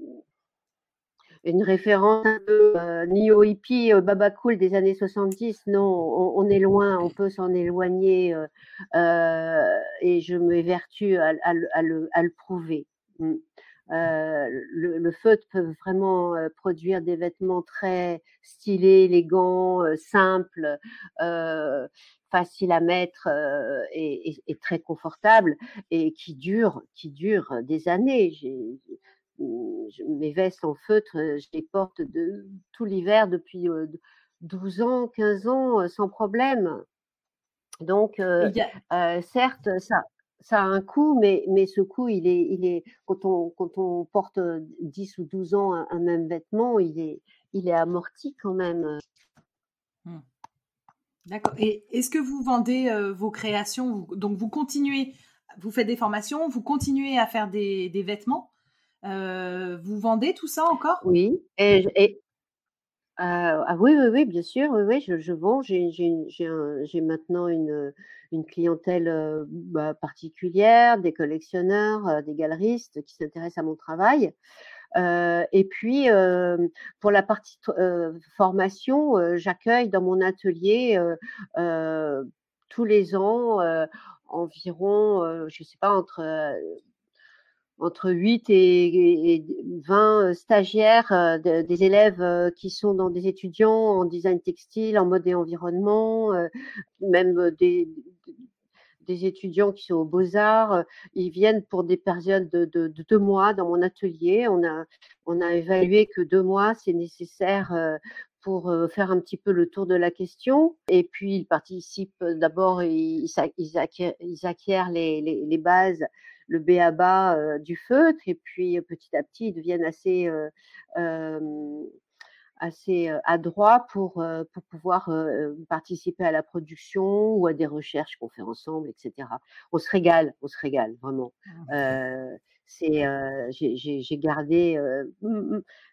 référence un peu euh, hippie euh, baba cool des années 70 non on, est loin on peut s'en éloigner euh, euh, et je m'évertue à, à, à, le, à le prouver mm. Le, le, feutre peut vraiment produire des vêtements très stylés, élégants, simples, faciles à mettre et, et, et, très confortables et qui durent, qui durent des années. mes vestes en feutre, je les porte de, tout l'hiver depuis 12 ans, 15 ans sans problème. Donc, certes, ça, ça a un coût, mais, mais ce coût, il est, il est quand, on, quand on porte 10 ou 12 ans un, même vêtement, il est, il est amorti quand même. Mmh. D'accord. Et est-ce que vous vendez euh, vos créations Donc, vous continuez, vous faites des formations, vous continuez à faire des, des vêtements. Euh, vous vendez tout ça encore? Oui. Et, et euh, ah oui, oui, oui, bien sûr. Oui, oui je, je vends. J'ai maintenant une, une clientèle euh, bah, particulière, des collectionneurs, euh, des galeristes qui s'intéressent à mon travail. Euh, et puis, euh, pour la partie euh, formation, j'accueille dans mon atelier tous les ans environ, je ne sais pas, entre entre 8 et, 20 stagiaires, des élèves qui sont dans des étudiants en design textile, en mode et environnement, même des, étudiants qui sont aux beaux-arts, euh, ils viennent pour des périodes de, deux mois dans mon atelier. On a, évalué que deux mois, c'est nécessaire euh, pour faire un petit peu le tour de la question. Et puis, ils participent d'abord, ils, acquièrent, les, bases, le B à bas du feutre, et puis petit à petit, ils deviennent assez assez adroits pour, pour pouvoir participer à la production ou à des recherches qu'on fait ensemble, etc. On se régale, on se régale, vraiment. Mmh c'est j'ai gardé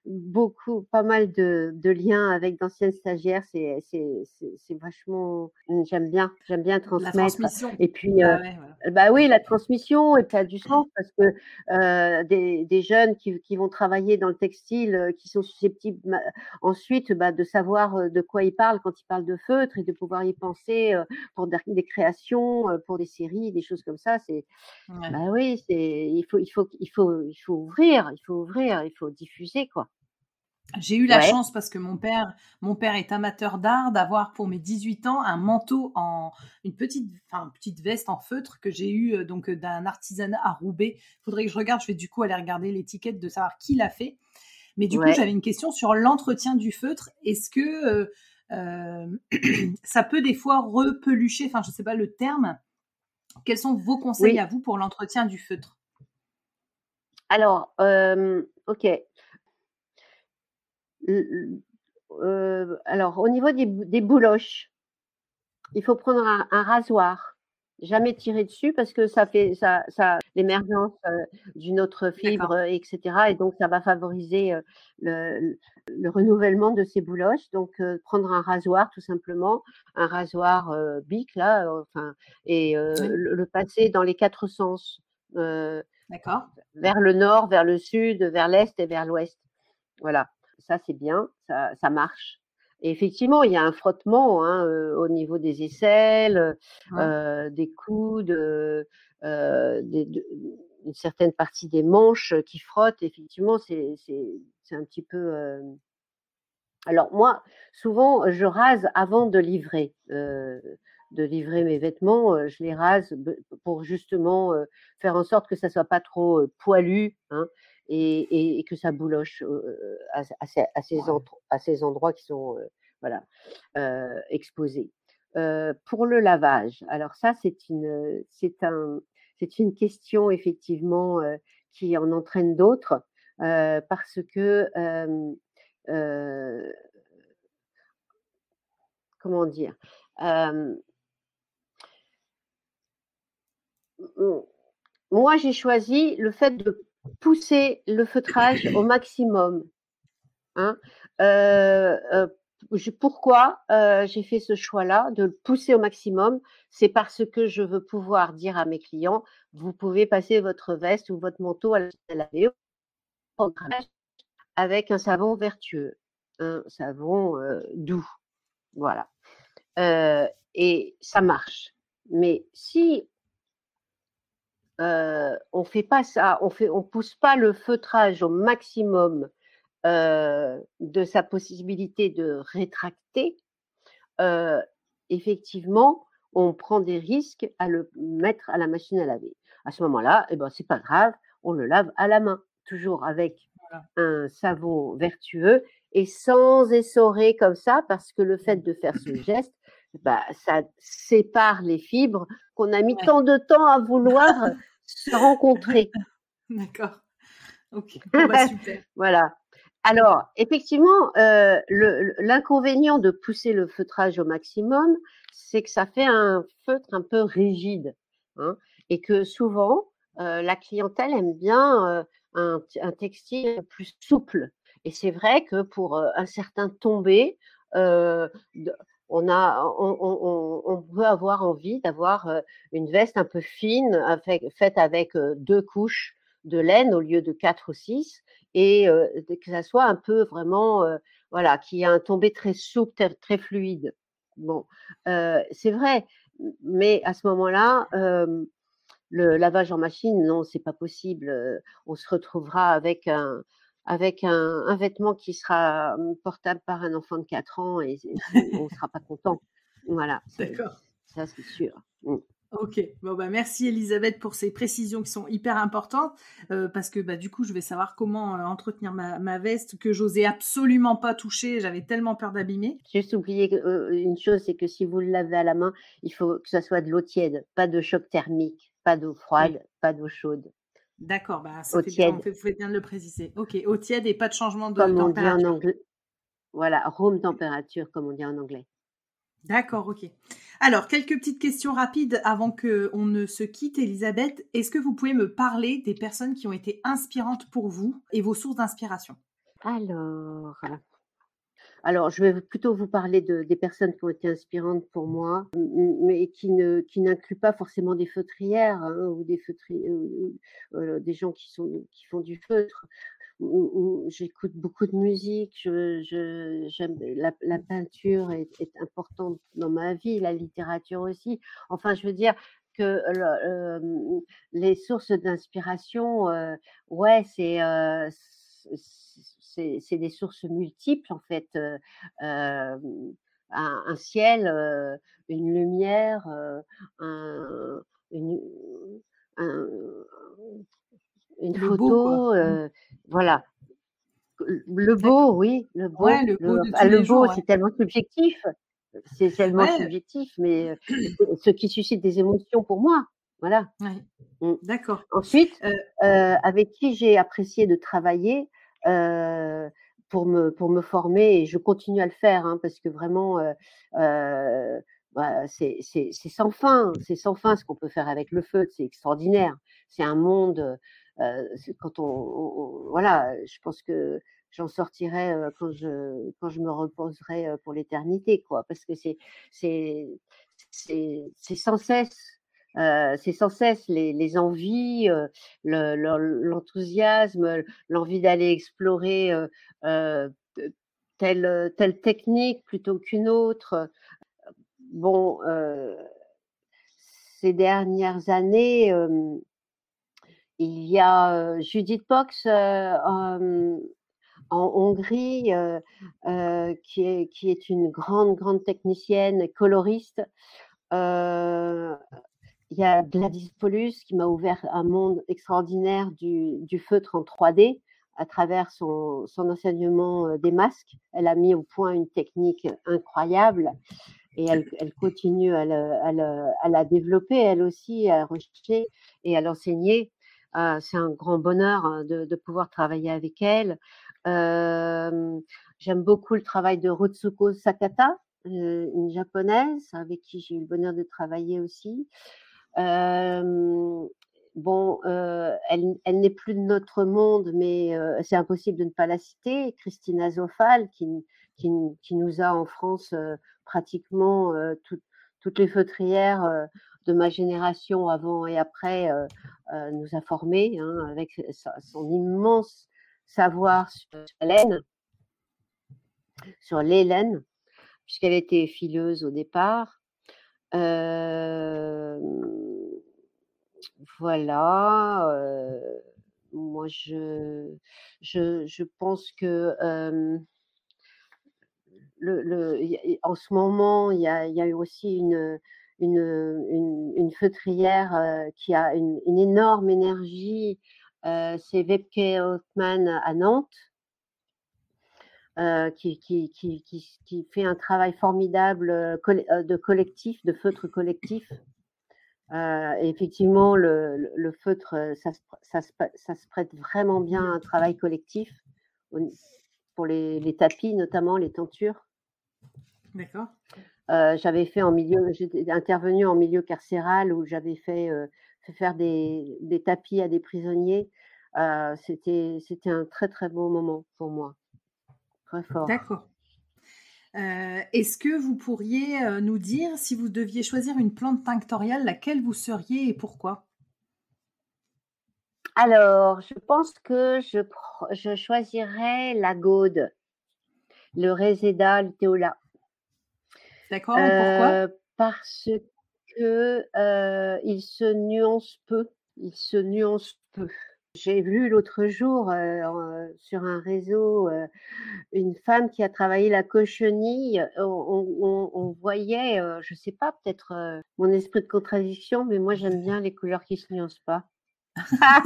beaucoup, pas mal de, de liens avec d'anciennes stagiaires. C'est c'est vachement, mmh, j'aime bien, j'aime bien transmettre. Et puis, bah, bah, oui, la transmission et ça a du sens parce que des, des, jeunes qui, qui, vont travailler dans le textile, qui sont susceptibles ensuite bah, de savoir de quoi ils parlent quand ils parlent de feutre et de pouvoir y penser pour des, créations, pour des séries, des choses comme ça. C'est, bah oui, c'est il faut il faut il faut, il faut ouvrir, il faut ouvrir, il faut diffuser, quoi. J'ai eu la chance parce que mon père, mon père est amateur d'art d'avoir pour mes 18 ans un manteau en une petite, enfin, petite veste en feutre que j'ai eu euh, donc d'un artisanat à Roubaix. Faudrait que je regarde, je vais du coup aller regarder l'étiquette de savoir qui l'a fait. Mais du coup, j'avais une question sur l'entretien du feutre. Est-ce que euh, euh, ça peut des fois repelucher, enfin je sais pas le terme. Quels sont vos conseils à vous pour l'entretien du feutre? Alors, ok. alors, au niveau des, bouloches, il faut prendre un, rasoir, jamais tirer dessus parce que ça fait ça, ça l'émergence d'une autre fibre, etc. Et donc, ça va favoriser le, renouvellement de ces bouloches. Donc, prendre un rasoir, tout simplement, un rasoir bic là, enfin, et le, passer dans les quatre sens. D'accord. Vers le nord, vers le sud, vers l'est et vers l'ouest. Voilà, ça c'est bien, ça, ça, marche. Et effectivement, il y a un frottement hein, euh, au niveau des aisselles, euh, des coudes, euh, des, une certaine partie des manches qui frottent. Effectivement, c'est un petit peu. Alors moi, souvent, je rase avant de livrer de livrer mes vêtements, je les rase pour justement faire en sorte que ça soit pas trop poilu hein, et, que ça bouloche à, ces, endroits qui sont voilà exposés. pour le lavage, alors ça c'est une c'est un c'est une question effectivement qui en entraîne d'autres parce que comment dire? Moi, j'ai choisi le fait de pousser le feutrage au maximum. Hein. Euh, euh, pourquoi euh, j'ai fait ce choix-là de le pousser au maximum? C'est parce que je veux pouvoir dire à mes clients vous pouvez passer votre veste ou votre manteau à laver avec un savon vertueux, un savon doux. Voilà. et ça marche. Mais si on fait pas ça, on fait, on pousse pas le feutrage au maximum de sa possibilité de rétracter. effectivement, on prend des risques à le mettre à la machine à laver. À ce moment-là, eh ben c'est pas grave, on le lave à la main, toujours avec un savon vertueux et sans essorer comme ça, parce que le fait de faire ce geste, bah, ça sépare les fibres qu'on a mis tant de temps à vouloir se rencontrer. D'accord. Ok. Bah, super. voilà. Alors, effectivement, euh, l'inconvénient de pousser le feutrage au maximum, c'est que ça fait un feutre un peu rigide. Hein, et que souvent, euh, la clientèle aime bien euh, un, un, textile plus souple. Et c'est vrai que pour un certain tombé, on a, on, peut avoir envie d'avoir une veste un peu fine, faite avec deux couches de laine au lieu de quatre ou six, et que ça soit un peu vraiment, voilà, qui ait un tombé très souple, très, fluide. Bon, c'est vrai, mais à ce moment-là, le lavage en machine, non, c'est pas possible. On se retrouvera avec un, avec un, vêtement qui sera mmh, portable par un enfant de 4 ans et, on ne sera pas content. Voilà. D'accord. Ça, c'est sûr. Mmh. Ok, bon bah merci Elisabeth pour ces précisions qui sont hyper importantes euh, parce que bah du coup je vais savoir comment euh, entretenir ma, veste que j'osais absolument pas toucher, j'avais tellement peur d'abîmer. Juste oublier euh, une chose, c'est que si vous le lavez à la main, il faut que ce soit de l'eau tiède, pas de choc thermique, pas d'eau froide, pas d'eau chaude. D'accord, bah ça fait bien, vous faites bien de le préciser. Ok, eau tiède et pas de changement de comme température. On dit en anglais. Voilà, room température comme on dit en anglais. D'accord, ok. Alors, quelques petites questions rapides avant qu'on ne se quitte, Elisabeth. Est-ce que vous pouvez me parler des personnes qui ont été inspirantes pour vous et vos sources d'inspiration? Alors, alors, je vais plutôt vous parler de, des personnes qui ont été inspirantes pour moi, mais qui ne qui n'incluent pas forcément des feutrières hein, ou des feutriers, euh, des gens qui sont qui font du feutre j'écoute beaucoup de musique, je, j'aime la, la, peinture est, est, importante dans ma vie, la littérature aussi. Enfin, je veux dire que euh, les sources d'inspiration, euh, ouais, c'est euh, c'est des sources multiples en fait. Euh, un, un, ciel, une lumière, un, une, un, une photo, euh, voilà. Le beau, oui, le beau. le beau, le, beau c'est tellement subjectif. C'est tellement subjectif, mais euh, ce qui suscite des émotions pour moi. Voilà. Mmh. D'accord. Ensuite, euh, avec qui j'ai apprécié de travailler pour me pour me former et je continue à le faire hein, parce que vraiment bah, c'est sans fin, c'est sans fin ce qu'on peut faire avec le feu, c'est extraordinaire. C'est un monde euh, quand on, voilà, je pense que j'en sortirai euh, quand je quand je me reposerai euh, pour l'éternité, quoi, parce que c'est c'est sans cesse euh, c'est sans cesse les, envies, euh, l'enthousiasme, l'envie d'aller explorer euh, telle, technique plutôt qu'une autre. Bon, ces dernières années, il y a Judith Box en, Hongrie, qui, est, qui est une grande, grande technicienne coloriste. Il y a Gladys Paulus qui m'a ouvert un monde extraordinaire du, feutre en 3D à travers son, enseignement des masques. Elle a mis au point une technique incroyable et elle, continue à, la développer, elle aussi, à rechercher et à l'enseigner. Ah, c'est un grand bonheur hein, de, pouvoir travailler avec elle. Euh, J'aime beaucoup le travail de Rutsuko Sakata, euh, une japonaise avec qui j'ai eu le bonheur de travailler aussi. Bon, elle, elle n'est plus de notre monde, mais c'est impossible de ne pas la citer. Christina Zofal, qui, qui, qui nous a en France pratiquement tout, toutes les feutrières de ma génération avant et après euh, nous a formés hein, avec son immense savoir sur laine, sur l'hélène, puisqu'elle était fileuse au départ. Voilà. Moi, je, pense que en ce moment, il y a, a aussi une, feutrière qui a une, énorme énergie. C'est Webke Hoffman à Nantes. Qui, fait un travail formidable de collectif, de feutre collectif. Euh, effectivement, le, le feutre, ça, ça, ça, se prête vraiment bien à un travail collectif pour les, les tapis, notamment les tentures. D'accord. Euh, j'avais fait en milieu, j'étais intervenu en milieu carcéral où j'avais fait, euh, fait, faire des, des, tapis à des prisonniers. Euh, c'était, c'était un très très beau moment pour moi, très fort. D'accord. Euh, est-ce que vous pourriez euh, nous dire si vous deviez choisir une plante tinctoriale, laquelle vous seriez et pourquoi? Alors, je pense que je, je choisirais la gaude, le Reseda luteola. D'accord. pourquoi? Euh, Parce que euh, il se nuance peu. Il se nuance peu. J'ai vu l'autre jour sur un réseau une femme qui a travaillé la cochenille. On, voyait, je ne sais pas, peut-être mon esprit de contradiction, mais moi j'aime bien les couleurs qui se nuancent pas.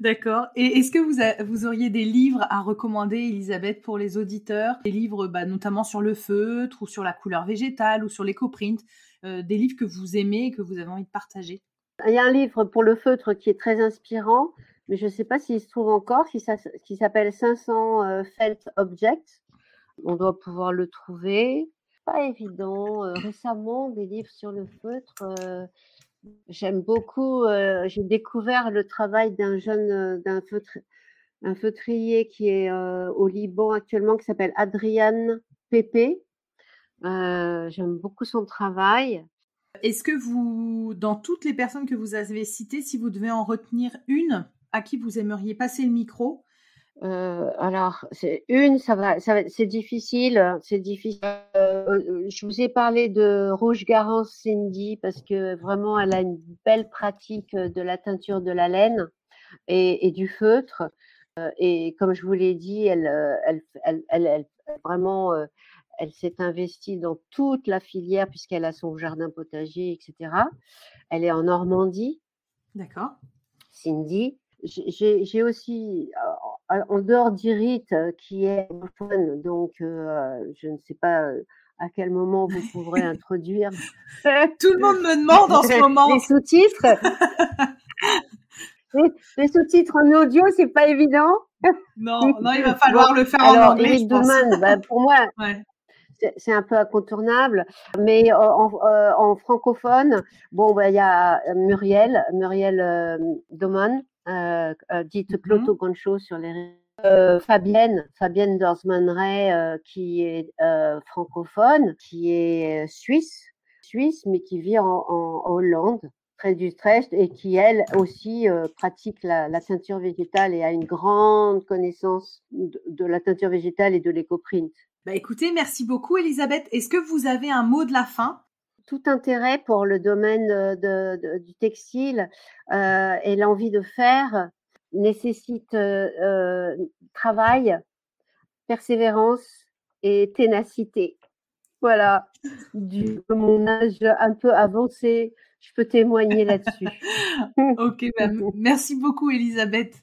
D'accord. Et est-ce que vous, vous, auriez des livres à recommander, Elisabeth, pour les auditeurs? Des livres bah, notamment sur le feutre ou sur la couleur végétale ou sur l'éco-print Des livres que vous aimez et que vous avez envie de partager? Il y a un livre pour le feutre qui est très inspirant, mais je ne sais pas s'il se trouve encore, qui, s'appelle 500 euh, Felt Objects. On doit pouvoir le trouver. Pas évident. Euh, récemment, des livres sur le feutre. Euh, j'aime beaucoup. J'ai découvert le travail d'un jeune, d'un un feutrier qui est au Liban actuellement, qui s'appelle Adrian Pépé. J'aime beaucoup son travail. Est-ce que vous, dans toutes les personnes que vous avez citées, si vous devez en retenir une à qui vous aimeriez passer le micro? Euh, alors, une, ça va, c'est difficile, c'est difficile. Euh, je vous ai parlé de Rouge Garance Cindy parce que vraiment, elle a une belle pratique de la teinture de la laine et, du feutre. Euh, et comme je vous l'ai dit, elle, elle, elle, elle, vraiment, elle s'est investie dans toute la filière puisqu'elle a son jardin potager, etc. Elle est en Normandie. D'accord. Cindy. J'ai aussi, euh, en dehors d'Irit, euh, qui est fun, donc euh, je ne sais pas à quel moment vous pourrez introduire. Tout le monde me demande en ce moment. Les sous-titres. les, sous-titres en audio, c'est pas évident. Non, non, il va falloir le faire en anglais. je pense. Bah, pour moi, c'est un peu incontournable. Mais euh, euh, en, francophone, bon, bah, il y a Muriel, Muriel euh, Domon, dite mmh Cloto Goncho sur les Fabienne, Fabienne Dorsman-Ray, qui est francophone, qui est suisse, suisse, mais qui vit en, Hollande, près d'Utrecht, et qui, elle aussi, pratique la, teinture végétale et a une grande connaissance de, de la teinture végétale et de l'éco-print. Bah écoutez, merci beaucoup Elisabeth. Est-ce que vous avez un mot de la fin? Tout intérêt pour le domaine de, du textile euh, et l'envie de faire nécessite euh, euh, travail, persévérance et ténacité. Voilà, du mon âge un peu avancé, je peux témoigner là-dessus. ok, bah, merci beaucoup Elisabeth.